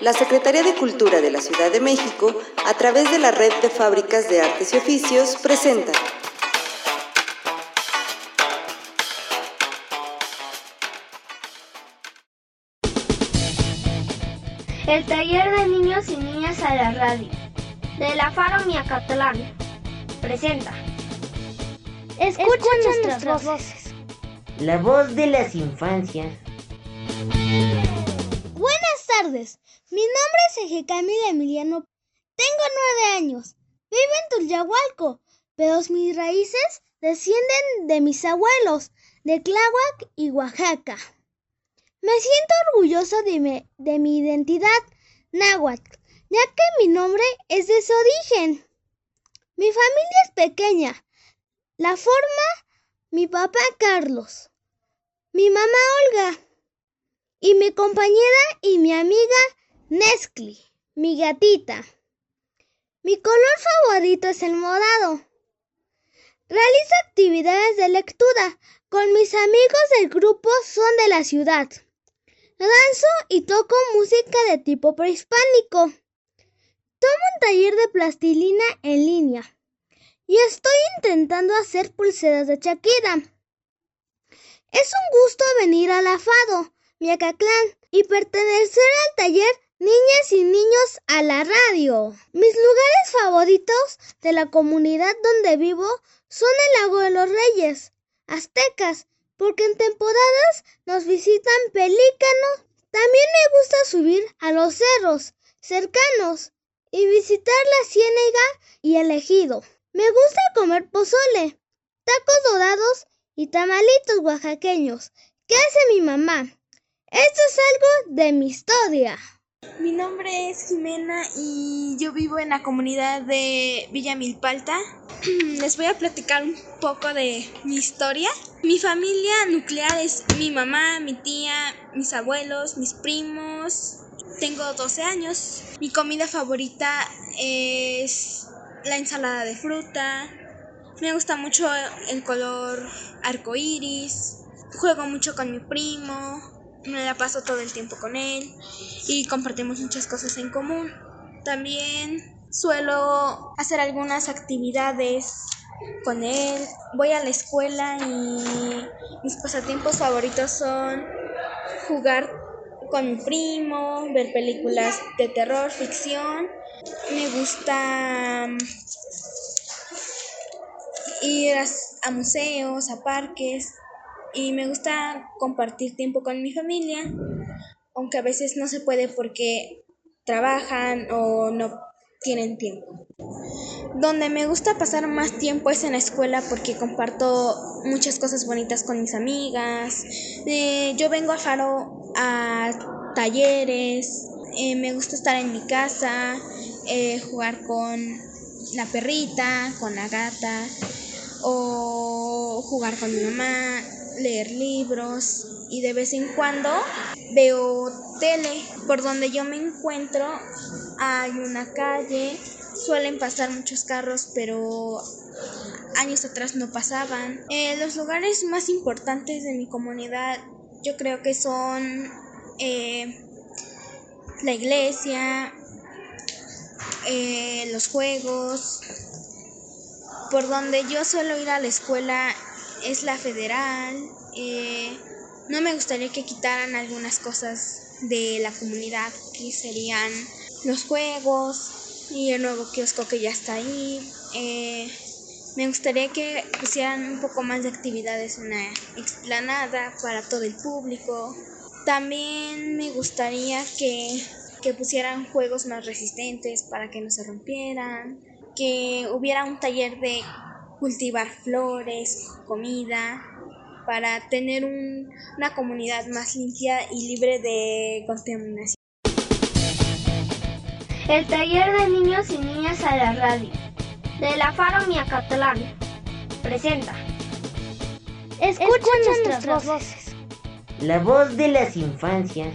La Secretaría de Cultura de la Ciudad de México, a través de la Red de Fábricas de Artes y Oficios, presenta El taller de niños y niñas a la radio de la Faro Miacatlán presenta. Escuchen, nuestras, voces. La voz de las infancias. Tardes. Mi nombre es Eje Camila Emiliano. Tengo nueve años. Vivo en Tulyahualco, pero mis raíces descienden de mis abuelos de Tláhuac y Oaxaca. Me siento orgulloso de de mi identidad náhuatl, ya que mi nombre es de su origen. Mi familia es pequeña. La forma mi papá Carlos, mi mamá Olga y mi compañera y mi amiga Nescli, mi gatita. Mi color favorito es el morado. Realizo actividades de lectura con mis amigos del grupo Son de la Ciudad. Danzo y toco música de tipo prehispánico. Tomo un taller de plastilina en línea y estoy intentando hacer pulseras de Shakira. Es un gusto venir al Afado, Miacaclán, y pertenecer al taller Niñas y Niños a la Radio. Mis lugares favoritos de la comunidad donde vivo son el Lago de los Reyes, Aztecas, porque en temporadas nos visitan pelícanos. También me gusta subir a los cerros cercanos y visitar la ciénaga y el ejido. Me gusta comer pozole, tacos dorados y tamalitos oaxaqueños. ¿Qué hace mi mamá? Esto es algo de mi historia. Mi nombre es Jimena y yo vivo en la comunidad de Villa Milpalta. Les voy a platicar un poco de mi historia. Mi familia nuclear es mi mamá, mi tía, mis abuelos, mis primos. Tengo 12 años. Mi comida favorita es la ensalada de fruta. Me gusta mucho el color arcoíris. Juego mucho con mi primo me la paso todo el tiempo con él y compartimos muchas cosas en común. También suelo hacer algunas actividades con él. Voy a la escuela y mis pasatiempos favoritos son jugar con mi primo, ver películas de terror, ficción. Me gusta ir a, museos, a parques y me gusta compartir tiempo con mi familia, aunque a veces no se puede porque trabajan o no tienen tiempo. Donde me gusta pasar más tiempo es en la escuela porque comparto muchas cosas bonitas con mis amigas. Eh, yo vengo a Faro a talleres, eh, me gusta estar en mi casa, eh, jugar con la perrita, con la gata o jugar con mi mamá, leer libros y de vez en cuando veo tele. Por donde yo me encuentro hay una calle, suelen pasar muchos carros, pero años atrás no pasaban. Eh, los lugares más importantes de mi comunidad yo creo que son eh, la iglesia, eh, los juegos. Por donde yo suelo ir a la escuela es la federal. Eh, no me gustaría que quitaran algunas cosas de la comunidad, que serían los juegos y el nuevo kiosco que ya está ahí. Eh, me gustaría que pusieran un poco más de actividades en la explanada para todo el público. También me gustaría que, que pusieran juegos más resistentes para que no se rompieran. Que hubiera un taller de cultivar flores, comida, para tener una comunidad más limpia y libre de contaminación. El taller de niños y niñas a la radio de la Faro Miacatlán presenta. Escuchen, nuestras, voces. La voz de las infancias.